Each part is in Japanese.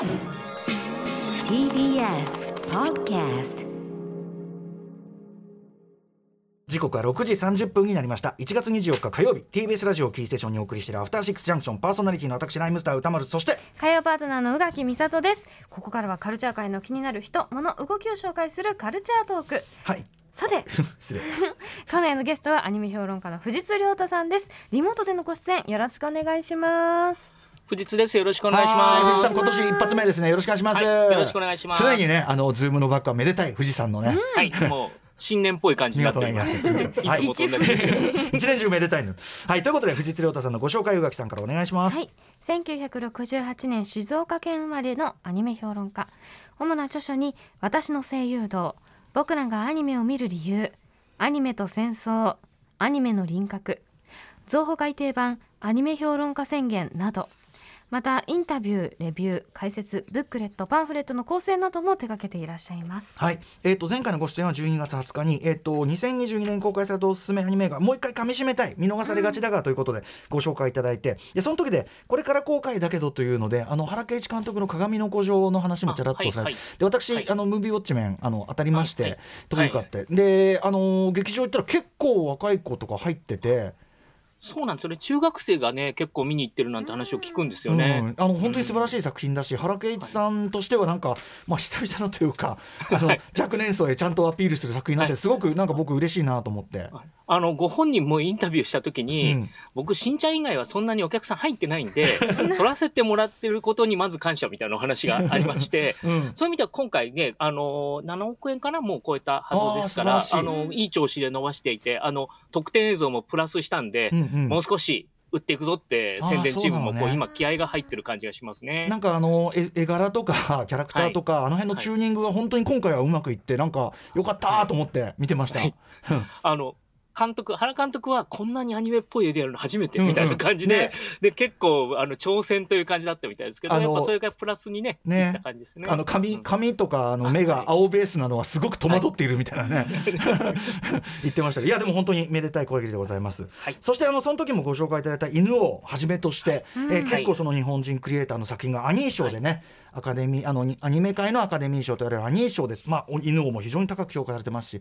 TBS Podcast 時刻は6時30分になりました。1月24日火曜日 TBS ラジオキーステーションにお送りしているアフターシックスジャンクションパーソナリティの私ライムスター歌丸そして火曜パートナーの宇垣美里です。ここからはカルチャー界の気になる人物動きを紹介するカルチャートーク。はい。さて 失礼。今夜のゲストはアニメ評論家の藤津亮太さんです。リモートでのご出演よろしくお願いします藤津です。よろしくお願いします。藤さん今年一発目ですねよろしくお願いします、はいよろしくお願いします常にねあのズームのバックはめでたい富士山のね、はい、もう新年っぽい感じになっております。いつ見事なもと同じですけど。一年中めでたいのはいということで藤津亮太さんのご紹介宇垣さんからお願いします、はい1968年静岡県生まれのアニメ評論家主な著書に私の声優道僕らがアニメを見る理由アニメと戦争アニメの輪郭造法改訂版アニメ評論家宣言などまたインタビューレビュー解説ブックレットパンフレットの構成なども手掛けていらっしゃいます。はい、えー、と前回のご出演は12月20日に、えー、と2022年公開されたおすすめアニメがもう一回噛み締めたい見逃されがちだがということでご紹介いただいて、でその時でこれから公開だけどというのであの原敬一監督の鏡の古城の話もちらっとされて、あはいはいで私、はい。あのムービーウォッチメンあの当たりまして、はいはい。とかって、であの劇場行ったら結構若い子とか入ってて。そうなんですよね。中学生がね、結構見に行ってるなんて話を聞くんですよね。うん、あの本当に素晴らしい作品だし、原敬一さんとしてはなんか、まあ久々のというか、あの 若年層へちゃんとアピールする作品になって、はい。すごくなんか僕嬉しいなと思って。あのご本人もインタビューした時に、うん。僕新茶以外はそんなにお客さん入ってないんで 撮らせてもらってることにまず感謝みたいなお話がありましてうん。そういう意味では今回ねあの7億円かなもう超えたはずですからあのいい調子で伸ばしていてあの特典映像もプラスしたんで、うんうん。もう少し打っていくぞって宣伝チームもこう今気合が入ってる感じがしますね。なんかあの絵絵柄とか キャラクターとか、あの辺のチューニングが本当に今回はうまくいってなんか良かったと思って見てました。あの監督原監督はこんなにアニメっぽい絵でやるの初めてうんうん。みたいな感じで,、ね。で結構あの挑戦という感じだったみたいですけどあのやっぱそれがプラスにねね。い感じですね。あの髪うん。髪とかあの目はい。が青ベースなのはすごく戸惑っているみたいなね、言ってましたけど。いやでも本当にめでたい声でございます、はい。そしてあのその時もご紹介いただいた犬をはじめとして、うんえー結構その日本人クリエイターの作品がアニー賞でね、アカデミーあのにアニメ界のアカデミー賞と言われるアニー賞で、まあ、お犬王も非常に高く評価されてますし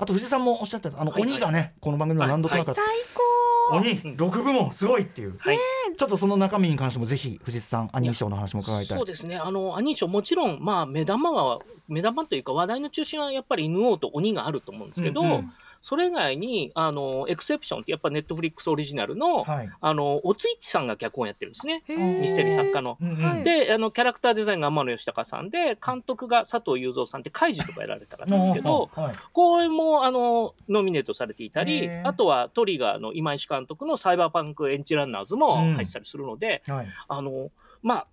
あと藤井さんもおっしゃってたあの、はいはい。鬼がねこの番組の何度となかった、最高。鬼6部門すごいっていう、はい。ちょっとその中身に関してもぜひ藤井さんアニー賞の話も伺いたい。そうですね、あのアニー賞、もちろん、まあ、目玉は、目玉というか、話題の中心はやっぱり犬王と鬼があると思うんですけど、うんうんそれ以外に、あのエクセプションって、やっぱネットフリックスオリジナルの、はい。あのおついちさんが脚本やってるんですね、ミステリー作家の。うんであのキャラクターデザインが天野義隆さんで監督が佐藤雄三さんって怪獣とかやられた方なんですけどはい。これもあのノミネートされていたりあとはトリガーの今石監督のサイバーパンクエンチランナーズもうん。入ってたりするので、はい。あのまあ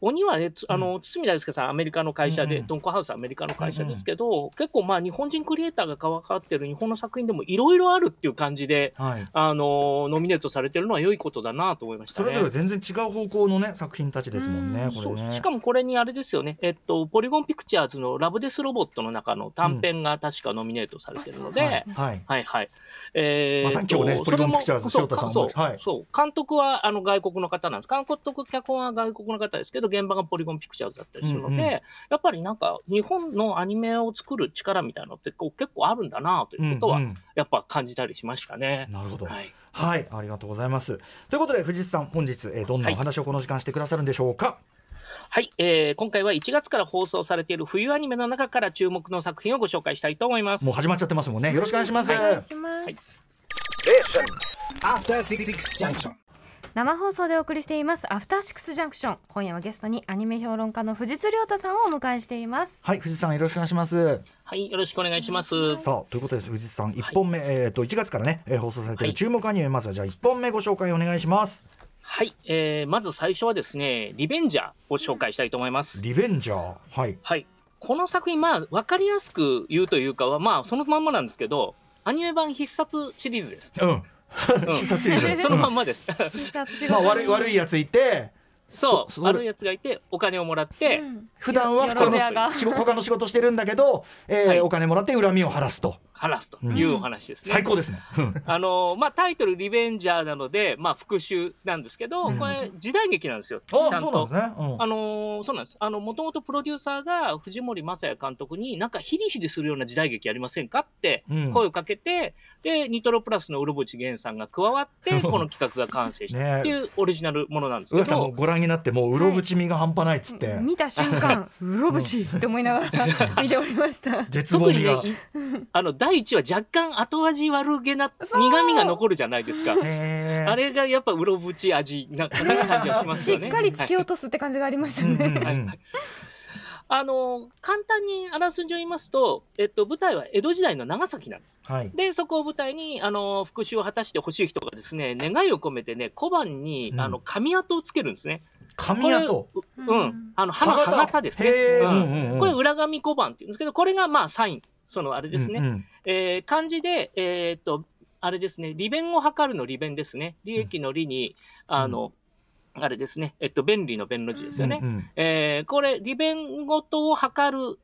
鬼はね、つあの堤大輔さん、アメリカの会社で、うんうん。ドンコハウス、アメリカの会社ですけど、結構、まあ、日本人クリエイターが関わってる日本の作品でもいろいろあるっていう感じで、はい。あのノミネートされてるのは良いことだなと思いましたね。それぞれ全然違う方向のね作品たちですもんねうん。ね。しかもこれにあれですよね、えっと、ポリゴンピクチャーズのラブデスロボットの中の短編が確かノミネートされてるので、はい。はい。はいはい。えーまさに今日ねとポリゴンピクチャーズそれも塩田さんもそうはい。そう。監督はあの外国の方なんです。監督、脚本は外国の方ですけど、現場がポリゴンピクチャーズだったりするので、うんうん。やっぱりなんか日本のアニメを作る力みたいなのってこう結構あるんだなということは、うんうん。やっぱ感じたりしましたね。なるほど。はい。はいありがとうございます。ということで藤井さん本日えーどんなお話をこの時間してくださるんでしょうか？はい、えー今回は1月から放送されている冬アニメの中から注目の作品をご紹介したいと思います。もう始まっちゃってますもんね。よろしくお願いします。お願い。します、はい。After Six Junction. 生放送でお送りしていますアフターシックスジャンクション。今夜はゲストにアニメ評論家の藤津亮太さんをお迎えしています。はい藤井さんよろしくお願いします。はい、よろしくお願いします。さあということです。藤井さん一本目、えっ、と1月からね、えー放送されている注目アニメ、まずはじゃあ一本目ご紹介お願いします。はい、えーまず最初はですね、リベンジャーを紹介したいと思います。リベンジャー？はい。はい、この作品、まあ、わかりやすく言うというかは、まあ、そのまんまなんですけど、アニメ版必殺シリーズです。うんうん必殺シリーズそのまんまです。まあ悪い悪いやついてそう、そ悪いやつがいて、お金をもらって、うん普段は普通の仕事他の仕事してるんだけど、えーはい。お金もらって恨みを晴らすと。話すというお話ですね。最高ですね。うん。あのまあ、タイトル「リベンジャー」なので、まあ、復讐なんですけど、うん。これ時代劇なんですよ。ちあゃんと。そうなんですね。うん。あのーそうなんです。あの、もともとプロデューサーが藤森正也監督に、なんかヒリヒリするような時代劇やりませんかってうん。声をかけて、で、ニトロプラスのうろぶち源さんが加わって、この企画が完成したっていうオリジナルものなんですけ宇垣さんもど、ご覧になってもううろぶちみが半端ないっつって、見た瞬間うろぶちって思いながら見ておりました 絶望特にね味が。、いあの、第一話若干後味悪げな苦味が残るじゃないですか。あれがやっぱうろぶち味な感じがしますしよね。っかり突きはい落とすって感じがありましたね。あの簡単にあらすじを言いますと、えっと、舞台は江戸時代の長崎なんです。はい。で、そこを舞台に、あの、復讐を果たしてほしい人がですね、願いを込めてね、小判に、うんあの、紙跡をつけるんですね。髪跡。これううん。あの、歯歯型ですね。これ、裏紙小判って言うんですけど、これが、まあ、サイン。その、あれですね。うんうんえー漢字で、えーっと、あれですね、利便を図るの利便ですね。利益の利に、あの、あれですね、えっと、便利の便の字ですよね。うんうんえーこれ、利便ごとを図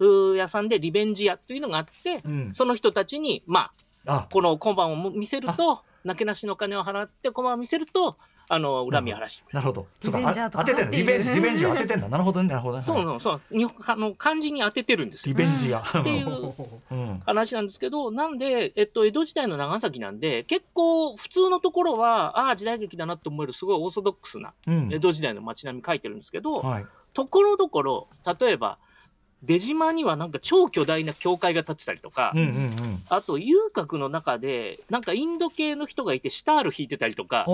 る屋さんで利便寺屋というのがあって、うんその人たちに、まあ、あこの今晩を見せると、なけなしの金を払って、今晩を見せると、あの恨みを晴らし。なるほど。そうか当ててんだ。リベンジ、リベンジを当ててんだ。なるほどね。なるほどそうそうそう、にあの漢字に当ててるんですリよ。ベンジや。っていううん話なんですけど、なんで、えっと、江戸時代の長崎なんで、結構、普通のところは、ああ、時代劇だなって思える、すごいオーソドックスなうん江戸時代の街並み書いてるんですけど、はい。ところどころ、例えば、出島にはなんか超巨大な教会が建ってたりとか、うんうんうん。あと遊郭の中で、なんかインド系の人がいて、シタール弾いてたりとか、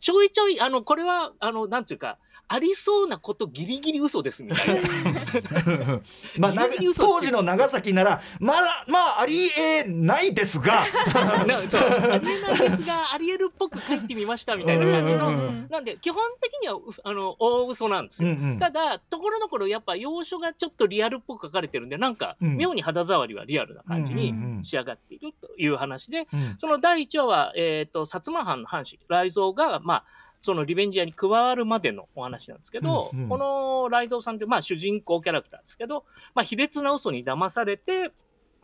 ちょいちょい、あの、これは、あの、なんていうか、ありそうなことギリギリ嘘ですみたいな。まあ、当時の長崎ならまだまあありえないですが なそうありえないですが、ありえるっぽく書いてみましたみたいな感じの。うんうんうんなんで、基本的には、うあの、大嘘なんですよ。うんうんただ、ところどころやっぱ要所がちょっとリアルっぽく書かれてるんで、なんか、うん。妙に肌触りはリアルな感じに仕上がっているという話で、うん。その第1話は、えっ、と、薩摩藩の藩士、雷蔵が、まあ、そのリベンジャーに加わるまでのお話なんですけど、うんうん。この雷蔵さんって、まあ、主人公キャラクターですけど、まあ、卑劣な嘘に騙されて、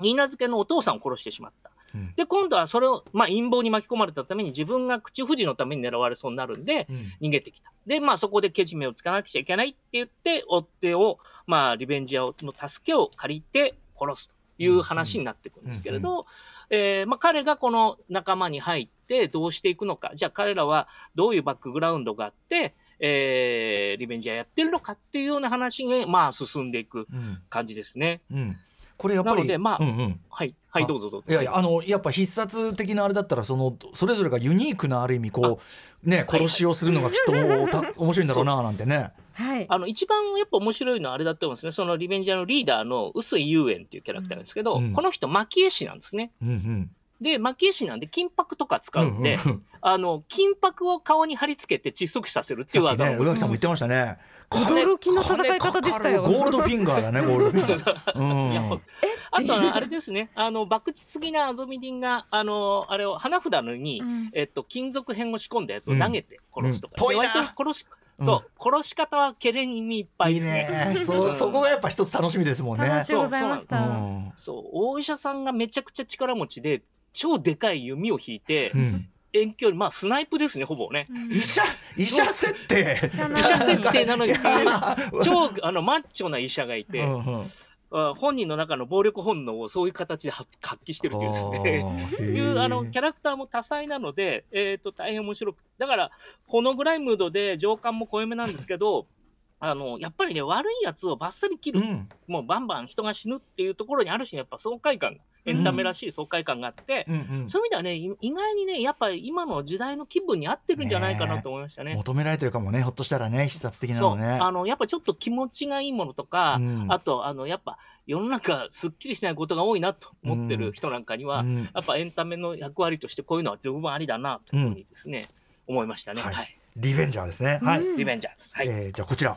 新名付けのお父さんを殺してしまった。うん。で、今度はそれを、まあ、陰謀に巻き込まれたために自分が口不治のために狙われそうになるんで、うん。逃げてきた。で、まあ、そこでけじめをつかなくちゃいけないって言って、追っ手を、まあ、リベンジャーの助けを借りて殺すという話になっていくんですけれど、えーまあ、彼がこの仲間に入ってどうしていくのか、じゃあ彼らはどういうバックグラウンドがあって、えーリベンジャーやってるのかっていうような話に、まあ、進んでいくうん。感じですね。うんこれやっぱりなのでまあうんうんはい、はい、あどうぞどうぞ。いやいやあのやっぱ必殺的なあれだったらそのそれぞれがユニークなある意味こうねはい殺しをするのがきっとた 面白いんだろうななんてね。はい。あの一番やっぱ面白いのはあれだと思うんですね、そのリベンジャーのリーダーの臼井雄炎っていうキャラクターなんですけど、うんこの人、蒔絵師なんですね。うんうんで、蒔絵師なんで金箔とか使うんで、うんうんあの金箔を顔に貼り付けて窒息死させるっていう技を持つ宇垣さんも言ってましたね。驚きの戦い方でしたよゴールドフィンガーだねゴールドフィンガー。うん。あとはあれですね、あの博打次なアゾミディンが、あのあれを花札のに、うん。えっと、金属片を仕込んだやつを投げて殺すとか、うん。ぽいな。割と殺し、そう、殺し方はけれん味いっぱいいいですね。ね。そそこがやっぱ一つ楽しみですもんね。楽しゅうございましう。た。ん。そう、大医者さんがめちゃくちゃ力持ちで、超でかい弓を引いて、うん。遠距離、まあスナイプですね、ほぼね。うん。医者医者設定。医者設定なのに、超あのマッチョな医者がいて、本人の中の暴力本能をそういう形で発発揮してるというですね。いうあのキャラクターも多彩なので、えー、と大変面白くだからほの暗いムードで情感も濃いめなんですけど あのやっぱりね悪いやつをバッサリ切る、うん。もうバンバン人が死ぬっていうところにある種やっぱ爽快感がエンタメらしい爽快感があって、うんうんそういう意味ではねい意外にねやっぱり今の時代の気分に合ってるんじゃないかなと思いましたね。求められてるかもねひょっとしたらね必殺的なのね。あのやっぱちょっと気持ちがいいものとか、うんあとあのやっぱ世の中すっきりしないことが多いなと思ってる人なんかには、うんやっぱエンタメの役割としてこういうのは十分ありだなというふうにですね、思いましたね。ははいい。リベンジャーですね。はい。うんリベンジャーズ。はい。えーじゃあこちら。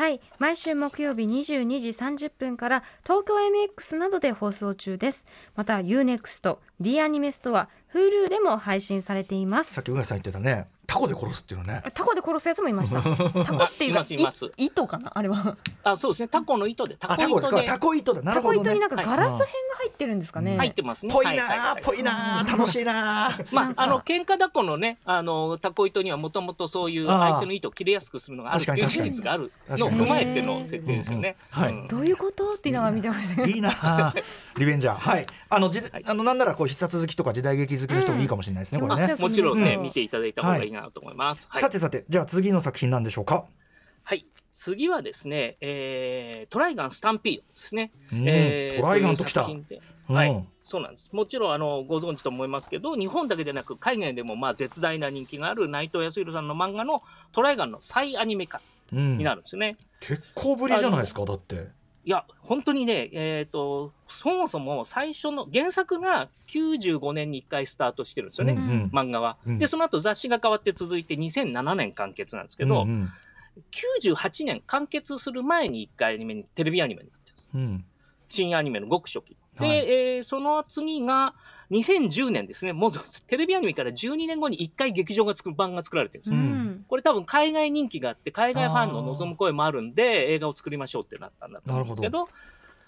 はい。毎週木曜日22時30分から東京 MX などで放送中です。また UNEXT、D アニメストア、Hulu でも配信されています。さっき宇垣さん言ってたね。タコで殺すっていうのね。タコで殺すやつもいました。タコっていういか糸かな？あれは。あそうですね。タコの糸でタコ糸で。タコ糸だ。なるタコほどね。糸になんかガラス片が入ってるんですかね。うん。入ってますね。ぽいなぽいなー楽しいなー。まあ、あの喧嘩だこのね、あのタコ糸にはもともとそういう相手の糸を切れやすくするのがあるっていう事実があるのを踏まえての設定ですよね。うんうん。はい。うん。どういうこと？って言いながら見てました。ね。いいなー。リベンジャー。はい。あのじはい。あのなんならこう必殺好きとか時代劇好きの人もいいかもしれないですね、うん。これね。あもちろんね、うん見ていただいた方がいいなと思います。はい。さてさてじゃあ次の作品なんでしょうか、はい。次はですね、えートライガンスタンピードですね。うんえートライガンときた。いう作品で。うん。はい、そうなんです。もちろんあのご存知と思いますけど、日本だけでなく海外でもまあ絶大な人気がある内藤康弘さんの漫画のトライガンの再アニメ化うんになるんですよね。結構ぶりじゃないですかだっていや、本当にね、えっ、と、そもそも最初の原作が95年に1回スタートしてるんですよね、うんうん漫画は。うんで、その後雑誌が変わって続いて2007年完結なんですけど、うんうん98年完結する前に1回アニメに、テレビアニメになってるんです。うん新アニメのごく初期。で、はいえーその次が2010年ですね、もう テレビアニメから12年後に1回劇場が作る版が作られてるんですよ。うん。これ多分海外人気があって、海外ファンの望む声もあるんで、映画を作りましょうってなったんだと思うんですけど、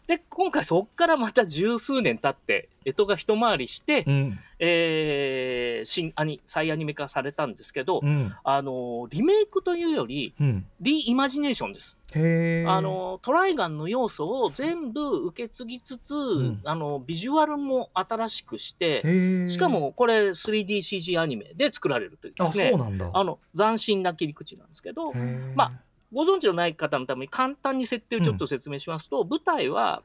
で、今回そこからまた十数年経って、干支が一回りして、うん。えー新アニ、再アニメ化されたんですけど、うん。あの、リメイクというより、うん。リイマジネーションです。あの、トライガンの要素を全部受け継ぎつつ、ん。あの、ビジュアルも新しくして、しかもこれ 3DCG アニメで作られるというであすね。そう、なんだ。あの、斬新な切り口なんですけど、まあご存知のない方のために簡単に設定をちょっと説明しますと、舞台は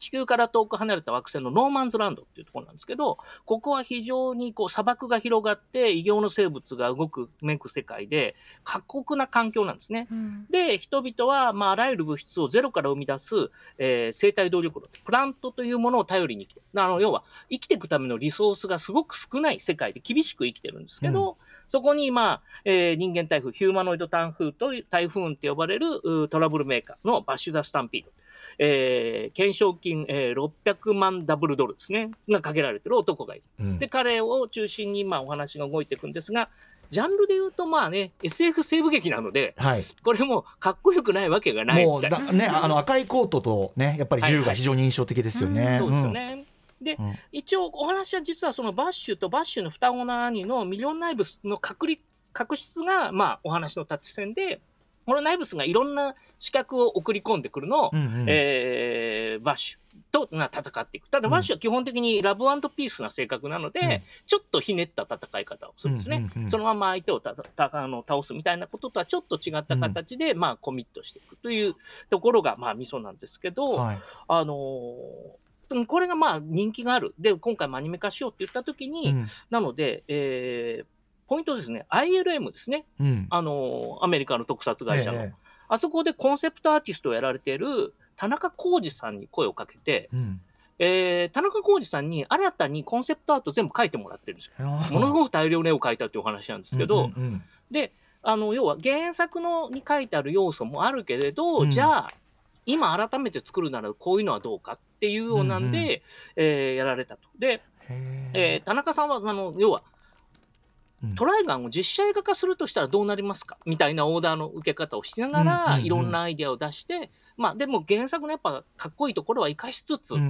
地球から遠く離れた惑星のノーマンズランドっていうところなんですけど、ここは非常にこう砂漠が広がって異形の生物がうごめく世界で過酷な環境なんですね。うん。で、人々は、まあ、あらゆる物質をゼロから生み出す、えー生態動力炉、プラントというものを頼りに生きてあの、要は、生きていくためのリソースがすごく少ない世界で厳しく生きてるんですけど、そこに、まあ、えー人間台風、ヒューマノイド台風という、台風って呼ばれるうトラブルメーカーのバッシュ・ザ・スタンピード。えー懸賞金、えー600万ダブルドルですね、がかけられてる男がいる。うんで、彼を中心に、まあ、お話が動いていくんですが、ジャンルで言うと、まあね、SF 西部劇なので、はいこれもかっこよくないわけがないも。うだねあの赤いコートとねやっぱり銃が非常に印象的ですよね、そうですよね。で、うん。一応お話は実はそのバッシュとバッシュの双子の兄のミリオンナイブスの確率確執が、まあ、お話のタッチ戦で、このナイブスがいろんな資格を送り込んでくるのを、うんうん。えーバッシュとが戦っていく。ただ、バッシュは基本的にラブピースな性格なので、うん。ちょっとひねった戦い方をするんですね。うんうんうんそのまま相手をたたあの倒すみたいなこととはちょっと違った形で、まあ、コミットしていくというところが、まあ、ミソなんですけど、はい。あのーうんこれがまあ人気がある。で、今回もアニメ化しようって言ったときに、うん。なので、えーポイントですね、ILM ですね、うん。あのーアメリカの特撮会社の、えあそこでコンセプトアーティストをやられている田中浩二さんに声をかけて、えうん。えー田中浩二さんに新たにコンセプトアート全部書いてもらってるんですよ。ものすごく大量の絵を描いたっていうお話なんですけど、うんうんうんで、あの、要は原作のに書いてある要素もあるけれど、うん。じゃあ、今改めて作るならこういうのはどうかっていうようなんで、うんうん。えーやられたと。で、へえー田中さんは、あの、要は、うん。トライガンを実写映画化するとしたらどうなりますか？みたいなオーダーの受け方をしながら、うんうんうんいろんなアイデアを出して、まあでも原作のやっぱかっこいいところは生かしつつ、うん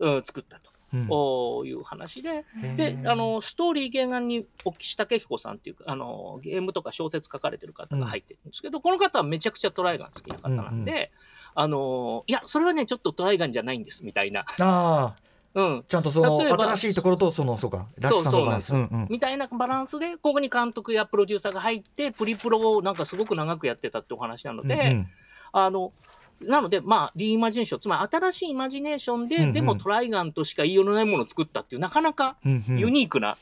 うん。うん作ったと。うん。おいう話で、へでーあのストーリー原案に岸武彦さんっていうかあのゲームとか小説書かれてる方が入ってるんですけど、この方はめちゃくちゃトライガン好きな方なんで、うんあのいやそれはねちょっとトライガンじゃないんですみたいな、あうん。あ、ちゃんとその新しいところとそのそうからしさのバランス。みたいなバランスでここに監督やプロデューサーが入ってプリプロをなんかすごく長くやってたってお話なので、うんあのなので、まあ、リイマジネーション、つまり新しいイマジネーションで、うんうんでもトライガンとしか言いようのないものを作ったっていう、なかなかうんうん。ユニークな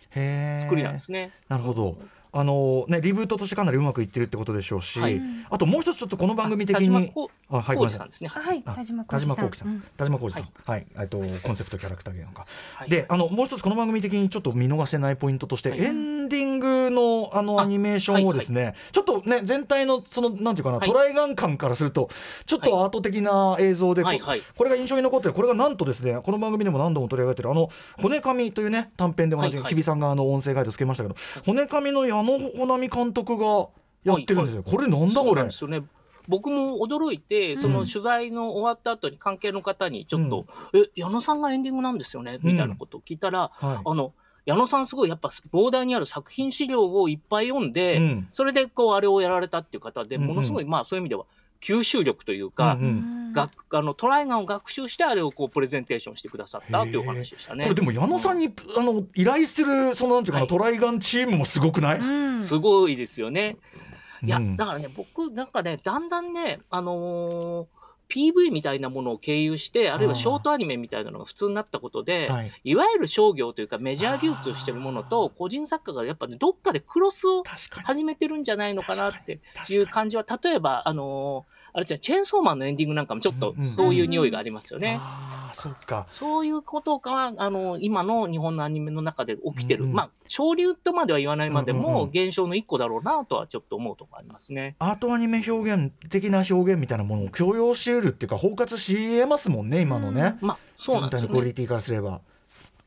作りなんですね。なるほど。あのねリブートとしてかなりうまくいってるってことでしょうし、はい。あともう一つちょっとこの番組的田島にこあはいごめんなさい。浩二さんですね。はいあ田島浩二さん、うん。田島浩二さん、はい、えっとコンセプトキャラクター芸能家。はい。で、あのもう一つこの番組的にちょっと見逃せないポイントとして、はい。エンディングのあのあアニメーションをですね、ちょっとね全体のそのなんていうかな、はい。トライガン感からするとちょっとアート的な映像で、こはいはい。これが印象に残ってる。これがなんとですねこの番組でも何度も取り上げてるあの骨髪というね短編で同じはいはい。日比さんがあの音声ガイドつけましたけど、骨髪の矢野穂波監督がやってるんですよ。これなんだこれ？ですよね。僕も驚いて、その取材の終わった後に関係の方にちょっと、え、矢野さんがエンディングなんですよね？みたいなことを聞いたら、はい。あの、矢野さんすごいやっぱ膨大にある作品資料をいっぱい読んで、うん。それでこうあれをやられたっていう方で、うんうん。ものすごい、まあそういう意味では吸収力というか、うんうん。学あのトライガンを学習してあれをこうプレゼンテーションしてくださったっていうお話でしたね。これでも矢野さんに、あの依頼するそのなんていうかな、はい。トライガンチームもすごくない、うん。すごいですよね。いや、うんだからね、僕、なんかね、だんだんね、あのー PV みたいなものを経由して、あるいはショートアニメみたいなのが普通になったことで、はい、いわゆる商業というかメジャー流通してるものと、個人作家がやっぱね、どっかでクロスを始めてるんじゃないのかなって確いう感じは、例えば、あのーあれじゃチェーンソーマンのエンディングなんかもちょっとうんうんそういう匂いがありますよね。ああそっか。そういうことが、あの、今の日本のアニメの中で起きてる、うんうん。まあ、潮流とまでは言わないまでうんうんも、うん。現象の一個だろうなとはちょっと思うところありますね。アートアニメ表現的な表現みたいなものを強要し得るっていうか包括し得ますもんね今のね、まあ、そうなんですね。全体のクオリティからすれば。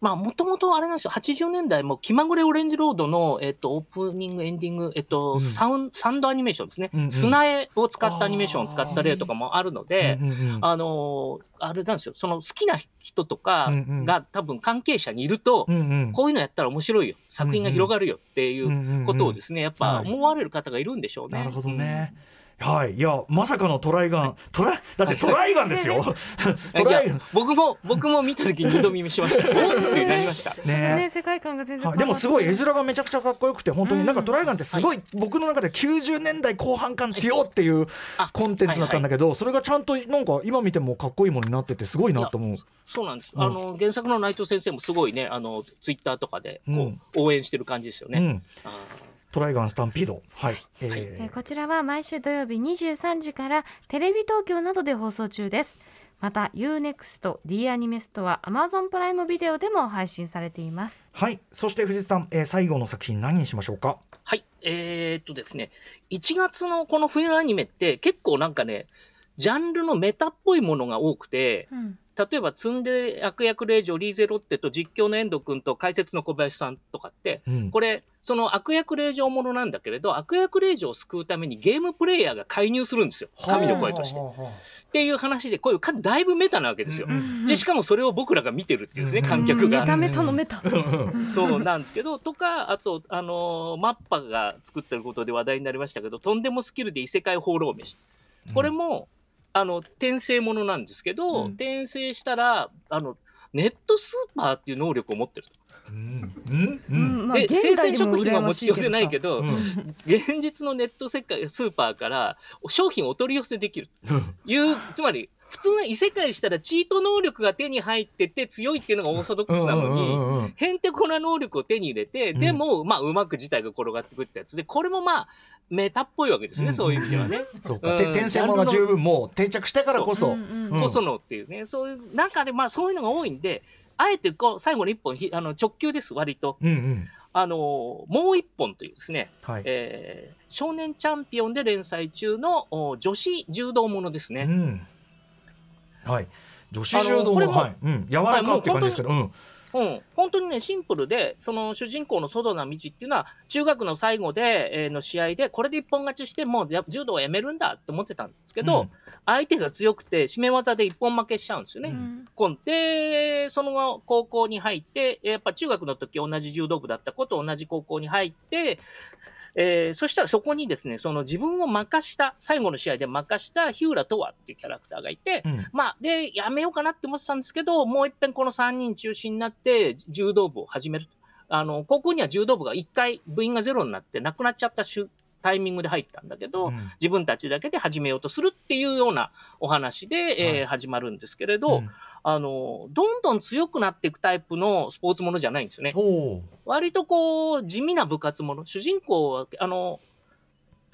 まあ、もともとあれなんですよ、80年代も気まぐれオレンジロードの、えっと、オープニング、エンディング、えっと、うんサウン、サンドアニメーションですね。うんうん砂絵を使ったアニメーションを使った例とかもあるので、うんうんうんあのあれなんですよ、その好きな人とかが多分関係者にいると、うんうんこういうのやったら面白いよ、作品が広がるよっていうことをですね、やっぱ思われる方がいるんでしょうね。なるほどね。はい、いや、まさかのトライガン、トライ、だってトライガンですよ。トいやライガン。僕も、僕も見たときに二度耳しました。おっってなりました。ねね。世界観が全然はい、でもすごい絵面がめちゃくちゃかっこよくて本当にうんなんかトライガンってすごい僕の中で90年代後半感強っていうあコンテンツだったんだけどそれがちゃんとなんか今見てもかっこいいものになっててすごいなと思う。そうなんです。うんあの、原作の内藤先生もすごいね、あの、ツイッターとかで、こう、うん応援してる感じですよね。うん、あトライガンスタンピード。はい、えー。えーこちらは毎週土曜日23時からテレビ東京などで放送中です。また UNEXT、D アニメストア、Amazon プライムビデオでも配信されています。はい。そして藤井さん、えー最後の作品何にしましょうか？はい。えーっとですね、1月のこの冬のアニメって結構なんかね、ジャンルのメタっぽいものが多くて、うん例えば、ツンデレ悪役令嬢リーゼロッテと実況の遠藤君と解説の小林さんとかって、うんこれ、その悪役令嬢ものなんだけれど、悪役令嬢を救うためにゲームプレイヤーが介入するんですよ。神の声として。っていう話で、こういうかだいぶメタなわけですよ。うんで、しかもそれを僕らが見てるっていうですね、うん観客がメ。タメタのメタそうなんですけど、とか、あと、あのーマッパが作ってることで話題になりましたけど、とんでもスキルで異世界放浪飯。これも、あの、転生ものなんですけど、うん。転生したら、あの、ネットスーパーっていう能力を持ってる。うん。うん。で、現生鮮食品は持ち寄せないけど、うん。現実のネット世界スーパーから商品をお取り寄せできる。いう、つまり、普通の異世界したらチート能力が手に入ってて強いっていうのがオーソドックスなのに、へんてこな能力を手に入れて、うんでも、まあ、うまく事態が転がってくってやつで、これもまあ、メタっぽいわけですね、うんそういう意味ではね。そうか、うんて転生ものが十分もう定着したからこそ。こそのっていうね、そういう中で、まあ、そういうのが多いんで、あえてこう最後の一本ひあの直球です、割と。うんうんあのもう一本というですね、はい。えー少年チャンピオンで連載中のお女子柔道ものですね。うん。はい。女子柔道も、あのこれもはい。うん。柔らかって感じですけど、うん。うん、本当にね、シンプルで、その主人公のソドナ道っていうのは、中学の最後で、えーの試合で、これで一本勝ちして、もうや柔道はやめるんだって思ってたんですけど、うん相手が強くて、締め技で一本負けしちゃうんですよね。うんで、その後、高校に入って、やっぱ中学の時同じ柔道部だった子と同じ高校に入って、えーそしたらそこにですね、その自分を任した、最後の試合で任した日浦とわっていうキャラクターがいて、うん。まあ、で、やめようかなって思ってたんですけど、もう一遍この3人中心になって柔道部を始める。あの、高校には柔道部が1回部員がゼロになってなくなっちゃったタイミングで入ったんだけど、うん自分たちだけで始めようとするっていうようなお話で、えーはい始まるんですけれど、うんあの、どんどん強くなっていくタイプのスポーツものじゃないんですよね。割とこう、地味な部活もの。主人公は、あの、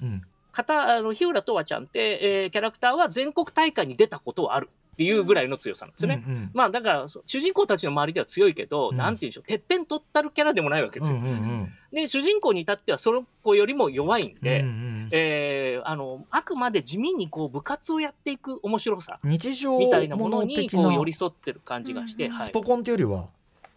うん。片あの日浦とわちゃんって、えーキャラクターは全国大会に出たことはあるいうぐらいの強さなんですよね。うんうんまあだから主人公たちの周りでは強いけど、うんなんていうんでしょう、てっぺん取ったるキャラでもないわけですよ。うんうんで、主人公に至ってはその子よりも弱いんうんで、うんうんえーあのあくまで地味にこう部活をやっていく面白さ日常みたいなものにこう寄り添ってる感じがして、うんはいスポコンっていうよりは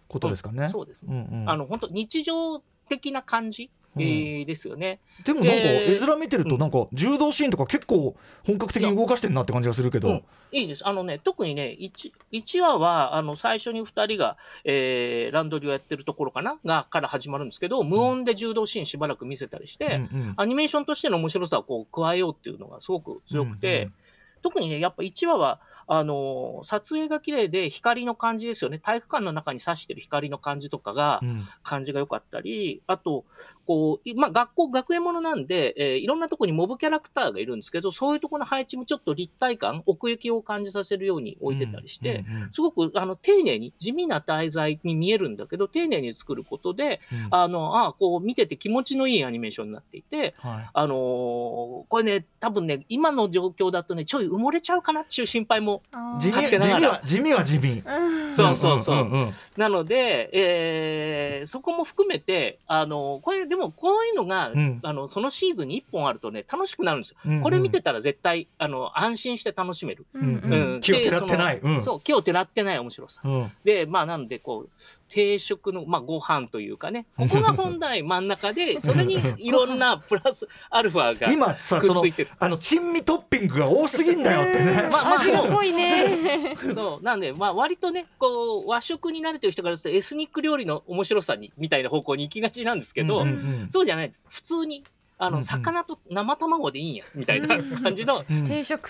ことですかね。そうですね。うんうんあの本当日常的な感じ、ですよね。でもなんかえー絵面見てるとなんか柔道シーンとか結構本格的に動かしてんなって感じがするけど。うん。いいです。あのね、特にね、1, 1話は、あの、最初に2人が、えーランドリーをやってるところかな？が、から始まるんですけど、無音で柔道シーンしばらく見せたりして、うん。うんアニメーションとしての面白さをこう加えようっていうのがすごく強くて、うんうん特にね、やっぱ1話は、あのー撮影が綺麗で光の感じですよね。体育館の中に差してる光の感じとかが、うん。感じが良かったり、あと、こう、いまあ、学校、学園ものなんで、えーいろんなところにモブキャラクターがいるんですけど、そういうところの配置もちょっと立体感、奥行きを感じさせるように置いてたりして、うんうんすごくあの丁寧に、地味な題材に見えるんだけど、丁寧に作ることで、うん。あの、あこう見てて気持ちのいいアニメーションになっていて、はい。あのーこれね、多分ね、今の状況だとね、ちょい埋もれちゃうかなっていう心配も。地味地味は地味は地味。うんそうそうそう。なので、えーそこも含めて、あのこれ、でもこういうのが、うん。あのそのシーズンに1本あるとね、楽しくなるんですよ。うんうん。これ見てたら絶対、あの安心して楽しめる。うんうん。うん気をてらってない。うん。そう、気をてらってない面白さ。うん。で、まあ、なんで、こう、定食の、まあ、ご飯というかね、ここが本来 真ん中で、それにいろんな プラスアルファが今さそのくっついてる。あの珍味トッピングが多すぎんだよってね。まあまあ味が濃いね。そう、なんで、まあ、割とね、こう、和食に慣れてる人からすると、エスニック料理の面白さに、みたいな方向に行きがちなんですけど、うんうんそうじゃない。普通に、あの、うんうん魚と生卵でいいんや、みたいな感じの、うん定食。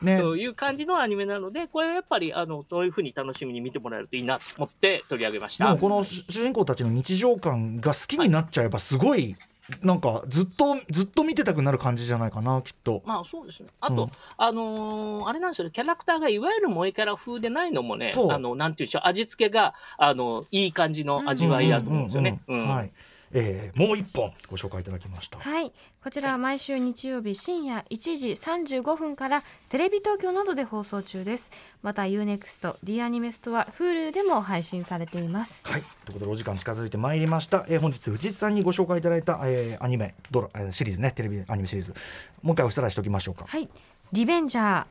ねそういう感じのアニメなので、これはやっぱり、あの、そういうふうに楽しみに見てもらえるといいなと思って取り上げました。この主主人公たちの日常感が好きになっちゃえばすごいなんかずっとずっと見てたくなる感じじゃないかなきっと。まあそうですね。あと、うんあのーあれなんですよね、キャラクターがいわゆる萌えキャラ風でないのもねあの、なんていうんでしょう、味付けが、あの、いい感じの味わいだと思うんですよね。はい。えーもう一本。ご紹介いただきました。はい、こちらは毎週日曜日深夜1時35分からテレビ東京などで放送中です。また UNEXT、D アニメストア、Hulu でも配信されています。はい、ということでお時間近づいてまいりました、えー本日藤井さんにご紹介いただいた、えーアニメドラ、えーシリーズね。テレビアニメシリーズ。もう一回おさらいしておきましょうか。はい、リベンジャー、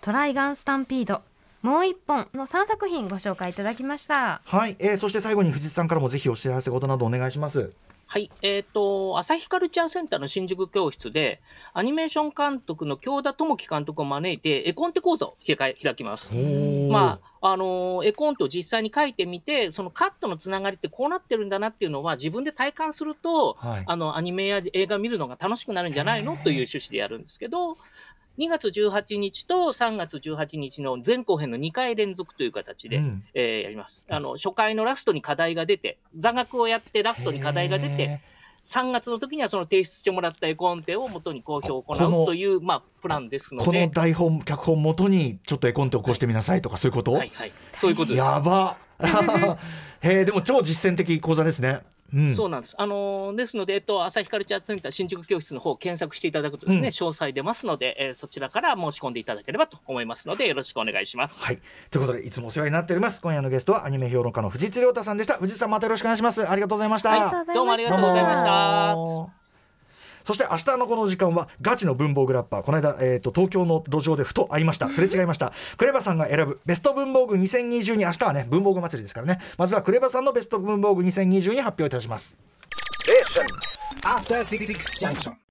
トライガンスタンピード、もう一本の3作品ご紹介いただきました。はい、えーそして最後に藤井さんからもぜひお知らせ事などお願いしますはい。えっ、と、朝日カルチャーセンターの新宿教室で、アニメーション監督の京田智樹監督を招いて、絵コンテ講座を開きます。まあ、あのー絵コンテを実際に書いてみて、そのカットのつながりってこうなってるんだなっていうのは自分で体感すると、はいあの、アニメや映画見るのが楽しくなるんじゃないの？という趣旨でやるんですけど、2月18日と3月18日の前後編の2回連続という形で、うん。えーやります。あの、初回のラストに課題が出て、座学をやってラストに課題が出て、へ3月の時にはその提出してもらった絵コンテを元に公表を行うという、まあ、プランですーこのので、台本脚本元にちょっと絵コンテを起こしてみなさいとか、そういうこと、はいはい、そういうことです。やば。へえでも超実践的講座ですねうん。そうなんです。あのーですので、えっと、朝日カルチャーセンター新宿教室の方を検索していただくとですね、うん。詳細出ますので、えーそちらから申し込んでいただければと思いますので、よろしくお願いします。はい。ということでいつもお世話になっております。今夜のゲストはアニメ評論家の藤津亮太さんでした。藤津さんまたよろしくお願いします。ありがとうございました、ありがとうござい。どうもありがとうございましたそして明日のこの時間はガチの文房具ラッパー。この間、えー、と東京の路上でふと会いました。すれ違いました。クレバさんが選ぶベスト文房具2020に明日はね文房具祭りですからね。まずはクレバさんのベスト文房具2020に発表いたします。え